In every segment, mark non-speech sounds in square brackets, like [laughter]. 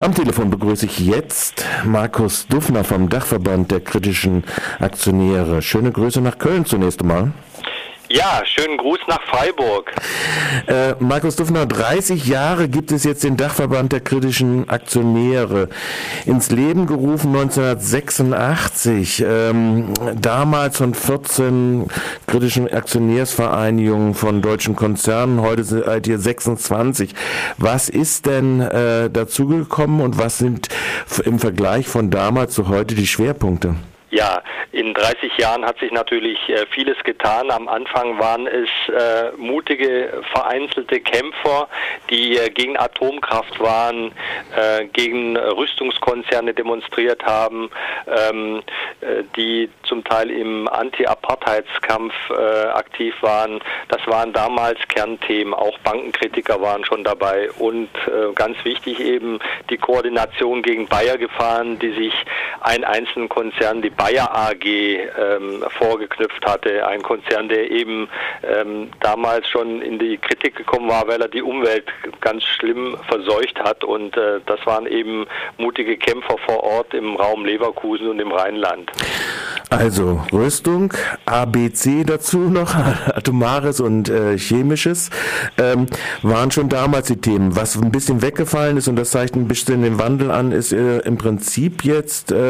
Am Telefon begrüße ich jetzt Markus Duffner vom Dachverband der kritischen Aktionäre. Schöne Grüße nach Köln zunächst einmal. Ja, schönen Gruß nach Freiburg. Äh, Markus Duffner, 30 Jahre gibt es jetzt den Dachverband der kritischen Aktionäre. Ins Leben gerufen 1986, ähm, damals von 14 kritischen Aktionärsvereinigungen von deutschen Konzernen, heute seid ihr 26. Was ist denn äh, dazugekommen und was sind im Vergleich von damals zu heute die Schwerpunkte? Ja, in 30 Jahren hat sich natürlich äh, vieles getan. Am Anfang waren es äh, mutige, vereinzelte Kämpfer, die äh, gegen Atomkraft waren, äh, gegen Rüstungskonzerne demonstriert haben, ähm, äh, die zum Teil im Anti-Apartheidskampf äh, aktiv waren. Das waren damals Kernthemen. Auch Bankenkritiker waren schon dabei. Und ganz wichtig eben die Koordination gegen Bayer gefahren, die sich einen einzelnen Konzern, die Bayer AG ähm, vorgeknüpft hatte. Ein Konzern, der eben ähm, damals schon in die Kritik gekommen war, weil er die Umwelt ganz schlimm verseucht hat. Und äh, das waren eben mutige Kämpfer vor Ort im Raum Leverkusen und im Rheinland. Also Rüstung, ABC dazu noch, [laughs] Atomares und äh, Chemisches, ähm, waren schon damals die Themen. Was ein bisschen weggefallen ist, und das zeigt ein bisschen den Wandel an, ist äh, im Prinzip jetzt äh,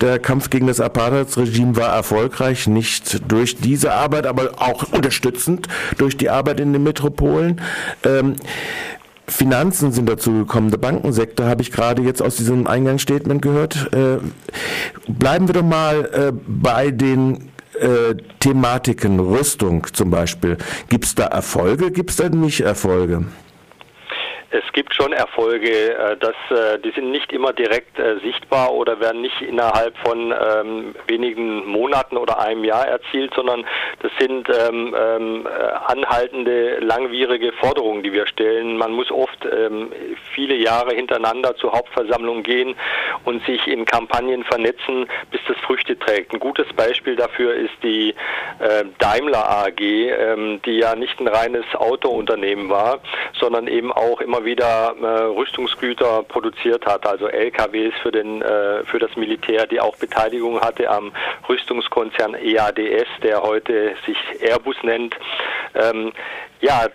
der Kampf gegen das Apartheidsregime war erfolgreich, nicht durch diese Arbeit, aber auch unterstützend durch die Arbeit in den Metropolen. Ähm, Finanzen sind dazu gekommen, der Bankensektor habe ich gerade jetzt aus diesem Eingangsstatement gehört. Äh, bleiben wir doch mal äh, bei den äh, Thematiken Rüstung zum Beispiel. Gibt es da Erfolge, gibt es da nicht Erfolge? Es gibt schon Erfolge, äh, dass, äh, die sind nicht immer direkt äh, sichtbar oder werden nicht innerhalb von ähm, wenigen Monaten oder einem Jahr erzielt, sondern das sind ähm, ähm, anhaltende, langwierige Forderungen, die wir stellen. Man muss oft ähm, viele Jahre hintereinander zur Hauptversammlung gehen und sich in Kampagnen vernetzen, bis das Früchte trägt. Ein gutes Beispiel dafür ist die äh, Daimler AG, ähm, die ja nicht ein reines Autounternehmen war, sondern eben auch immer immer wieder äh, Rüstungsgüter produziert hat, also LKWs für den äh, für das Militär, die auch Beteiligung hatte am Rüstungskonzern EADS, der heute sich Airbus nennt. Ähm, ja,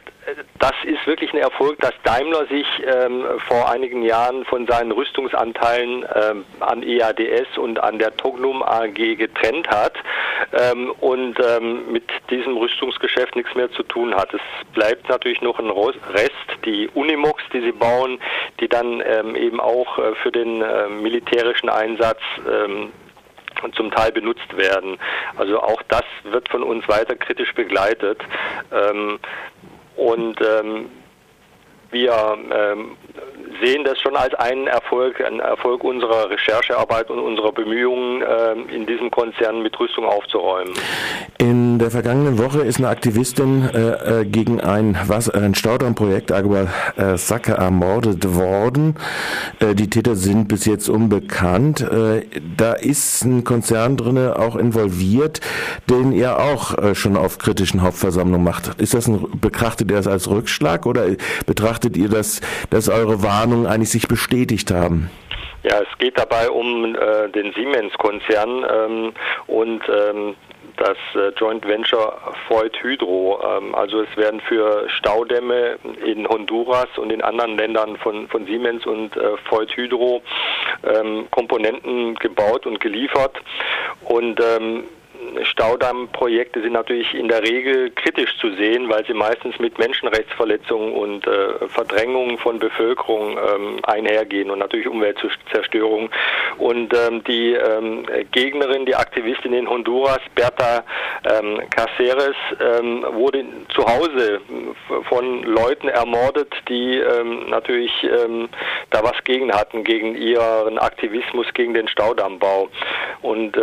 das ist wirklich ein Erfolg, dass Daimler sich ähm, vor einigen Jahren von seinen Rüstungsanteilen ähm, an EADS und an der Tognum AG getrennt hat ähm, und ähm, mit diesem Rüstungsgeschäft nichts mehr zu tun hat. Es bleibt natürlich noch ein Rest, die Unimox, die sie bauen, die dann ähm, eben auch äh, für den äh, militärischen Einsatz ähm, zum Teil benutzt werden. Also auch das wird von uns weiter kritisch begleitet. Ähm, und ähm, wir sehen das schon als einen Erfolg, einen Erfolg unserer Recherchearbeit und unserer Bemühungen, äh, in diesem Konzern mit Rüstung aufzuräumen. In der vergangenen Woche ist eine Aktivistin äh, äh gegen ein, ein Staudammprojekt Agua äh, Sacke ermordet worden. Äh, die Täter sind bis jetzt unbekannt. Äh, da ist ein Konzern drin auch involviert, den ihr auch äh, schon auf kritischen Hauptversammlungen macht. Ist das ein, betrachtet ihr das als Rückschlag oder betrachtet ihr das, dass eure Warnung Warnungen eigentlich sich bestätigt haben. Ja, es geht dabei um äh, den Siemens-Konzern ähm, und ähm, das äh, Joint Venture Freud Hydro. Ähm, also es werden für Staudämme in Honduras und in anderen Ländern von, von Siemens und äh, Freud Hydro ähm, Komponenten gebaut und geliefert. Und ähm, Staudammprojekte sind natürlich in der Regel kritisch zu sehen, weil sie meistens mit Menschenrechtsverletzungen und äh, Verdrängungen von Bevölkerung ähm, einhergehen und natürlich Umweltzerstörung. Und ähm, die ähm, Gegnerin, die Aktivistin in Honduras, Berta ähm, Caceres, ähm, wurde zu Hause von Leuten ermordet, die ähm, natürlich da was gegen hatten, gegen ihren Aktivismus gegen den Staudammbau. Und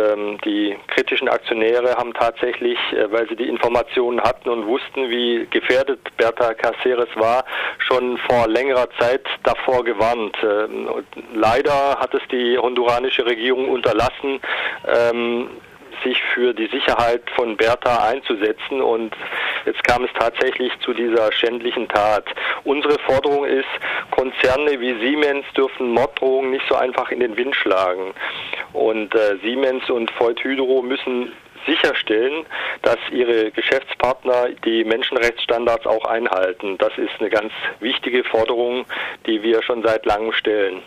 die kritischen Aktionäre haben tatsächlich, äh, weil sie die Informationen hatten und wussten, wie gefährdet Berta Caceres war, schon vor längerer Zeit davor gewarnt. Ähm, leider hat es die honduranische Regierung unterlassen, ähm, sich für die Sicherheit von Bertha einzusetzen und jetzt kam es tatsächlich zu dieser schändlichen Tat. Unsere Forderung ist, Konzerne wie Siemens dürfen Morddrohungen nicht so einfach in den Wind schlagen. Und äh, Siemens und Voigt Hydro müssen sicherstellen, dass ihre Geschäftspartner die Menschenrechtsstandards auch einhalten. Das ist eine ganz wichtige Forderung, die wir schon seit langem stellen.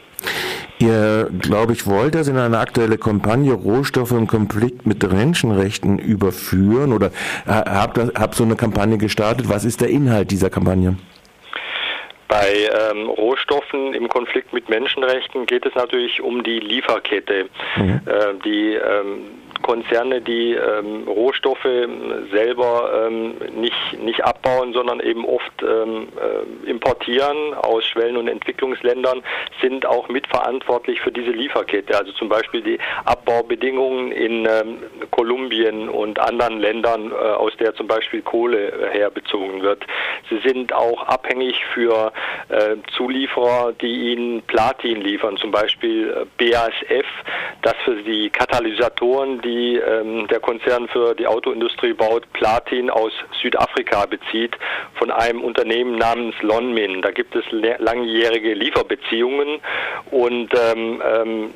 Ihr, glaube ich, wollt das in eine aktuelle Kampagne Rohstoffe im Konflikt mit Menschenrechten überführen oder habt, habt so eine Kampagne gestartet. Was ist der Inhalt dieser Kampagne? Bei ähm, Rohstoffen im Konflikt mit Menschenrechten geht es natürlich um die Lieferkette. Mhm. Äh, die ähm, Konzerne, die ähm, Rohstoffe selber ähm, nicht, nicht abbauen, sondern eben oft ähm, äh, importieren aus Schwellen- und Entwicklungsländern, sind auch mitverantwortlich für diese Lieferkette. Also zum Beispiel die Abbaubedingungen in ähm, Kolumbien und anderen Ländern, äh, aus der zum Beispiel Kohle äh, herbezogen wird. Sie sind auch abhängig für äh, Zulieferer, die ihnen Platin liefern, zum Beispiel äh, BASF, das für die Katalysatoren, die die ähm, der Konzern für die Autoindustrie baut, Platin aus Südafrika bezieht von einem Unternehmen namens Lonmin. Da gibt es langjährige Lieferbeziehungen und ähm, ähm,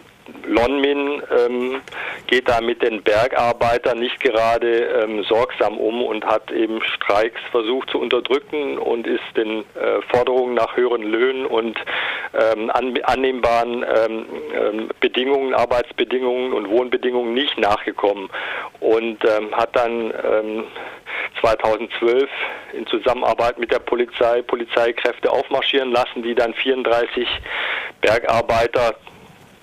Lonmin ähm, geht da mit den Bergarbeitern nicht gerade ähm, sorgsam um und hat eben Streiks versucht zu unterdrücken und ist den äh, Forderungen nach höheren Löhnen und ähm, an, annehmbaren ähm, ähm, Bedingungen, Arbeitsbedingungen und Wohnbedingungen nicht nachgekommen. Und ähm, hat dann 2012 in Zusammenarbeit mit der Polizei Polizeikräfte aufmarschieren lassen, die dann 34 Bergarbeiter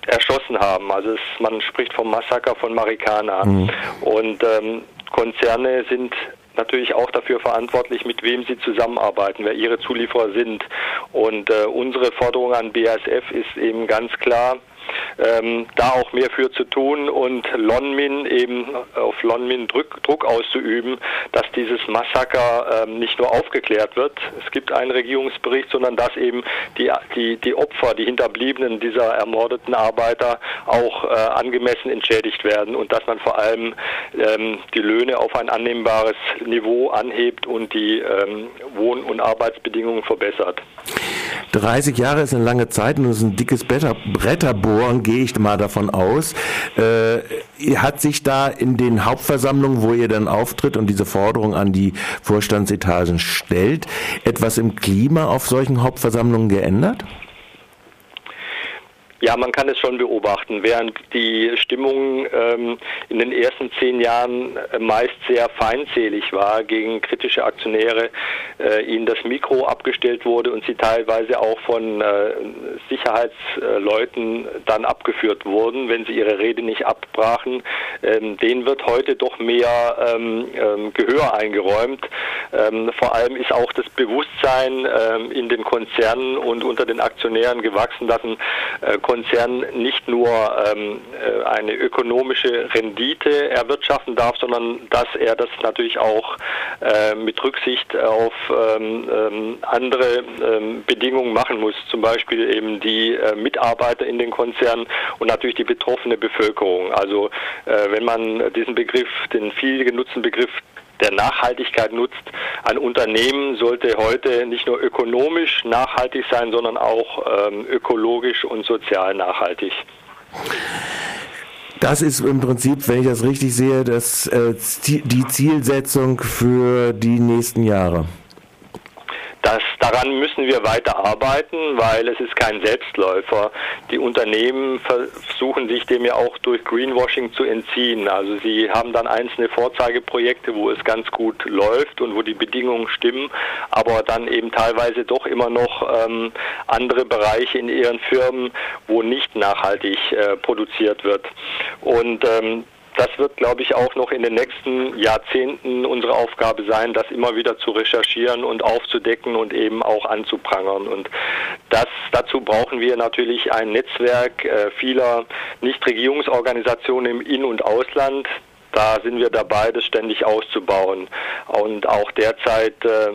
erschossen haben. Also es, man spricht vom Massaker von Marikana. Mhm. Und ähm, Konzerne sind natürlich auch dafür verantwortlich, mit wem sie zusammenarbeiten, wer ihre Zulieferer sind. Und äh, unsere Forderung an BASF ist eben ganz klar, ähm, da auch mehr für zu tun und Lonmin eben auf Lonmin Druck, Druck auszuüben, dass dieses Massaker ähm, nicht nur aufgeklärt wird. Es gibt einen Regierungsbericht, sondern dass eben die, die, die Opfer, die Hinterbliebenen dieser ermordeten Arbeiter auch äh, angemessen entschädigt werden und dass man vor allem ähm, die Löhne auf ein annehmbares Niveau anhebt und die ähm, Wohn- und Arbeitsbedingungen verbessert. 30 Jahre ist eine lange Zeit und es ist ein dickes Bretterbohren, gehe ich mal davon aus. Äh, hat sich da in den Hauptversammlungen, wo ihr dann auftritt und diese Forderung an die Vorstandsetagen stellt, etwas im Klima auf solchen Hauptversammlungen geändert? Ja, man kann es schon beobachten. Während die Stimmung ähm, in den ersten zehn Jahren äh, meist sehr feindselig war gegen kritische Aktionäre, äh, ihnen das Mikro abgestellt wurde und sie teilweise auch von äh, Sicherheitsleuten dann abgeführt wurden, wenn sie ihre Rede nicht abbrachen, ähm, denen wird heute doch mehr ähm, ähm Gehör eingeräumt. Ähm, vor allem ist auch das Bewusstsein ähm, in den Konzernen und unter den Aktionären gewachsen, dass ein äh, Konzern nicht nur ähm, äh, eine ökonomische Rendite erwirtschaften darf, sondern dass er das natürlich auch äh, mit Rücksicht auf ähm, ähm, andere ähm, Bedingungen machen muss, zum Beispiel eben die äh, Mitarbeiter in den Konzernen und natürlich die betroffene Bevölkerung. Also äh, wenn man diesen Begriff, den viel genutzten Begriff der Nachhaltigkeit nutzt. Ein Unternehmen sollte heute nicht nur ökonomisch nachhaltig sein, sondern auch ähm, ökologisch und sozial nachhaltig. Das ist im Prinzip, wenn ich das richtig sehe, das, äh, die Zielsetzung für die nächsten Jahre. Das, daran müssen wir weiter arbeiten, weil es ist kein Selbstläufer. Die Unternehmen versuchen sich dem ja auch durch Greenwashing zu entziehen. Also sie haben dann einzelne Vorzeigeprojekte, wo es ganz gut läuft und wo die Bedingungen stimmen, aber dann eben teilweise doch immer noch ähm, andere Bereiche in ihren Firmen, wo nicht nachhaltig äh, produziert wird. Und ähm, das wird, glaube ich, auch noch in den nächsten Jahrzehnten unsere Aufgabe sein, das immer wieder zu recherchieren und aufzudecken und eben auch anzuprangern. Und das, dazu brauchen wir natürlich ein Netzwerk äh, vieler Nichtregierungsorganisationen im In- und Ausland. Da sind wir dabei, das ständig auszubauen. Und auch derzeit äh,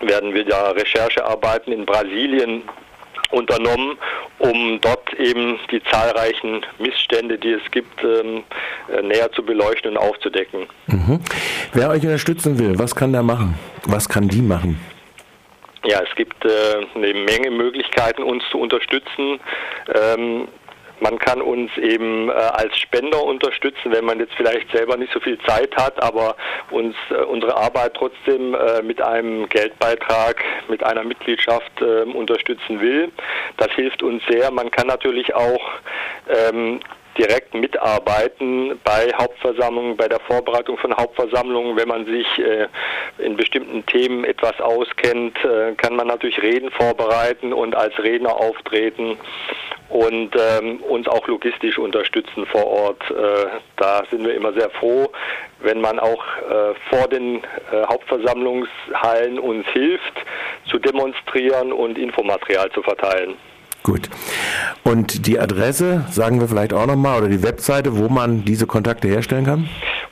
werden wir da Recherchearbeiten in Brasilien unternommen, um dort eben die zahlreichen Missstände, die es gibt, ähm, äh, näher zu beleuchten und aufzudecken. Mhm. Wer euch unterstützen will, was kann der machen? Was kann die machen? Ja, es gibt äh, eine Menge Möglichkeiten, uns zu unterstützen. Ähm, man kann uns eben äh, als Spender unterstützen, wenn man jetzt vielleicht selber nicht so viel Zeit hat, aber uns äh, unsere Arbeit trotzdem äh, mit einem Geldbeitrag, mit einer Mitgliedschaft ähm, unterstützen will. Das hilft uns sehr. Man kann natürlich auch ähm, direkt mitarbeiten bei Hauptversammlungen, bei der Vorbereitung von Hauptversammlungen. Wenn man sich äh, in bestimmten Themen etwas auskennt, äh, kann man natürlich Reden vorbereiten und als Redner auftreten und ähm, uns auch logistisch unterstützen vor Ort. Äh, da sind wir immer sehr froh, wenn man auch äh, vor den äh, Hauptversammlungshallen uns hilft, zu demonstrieren und Infomaterial zu verteilen. Gut. Und die Adresse, sagen wir vielleicht auch nochmal, oder die Webseite, wo man diese Kontakte herstellen kann?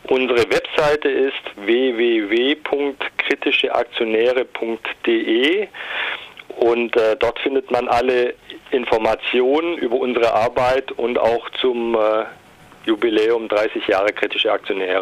Unsere Webseite ist www.kritischeaktionäre.de und äh, dort findet man alle Informationen über unsere Arbeit und auch zum äh, Jubiläum 30 Jahre kritische Aktionäre.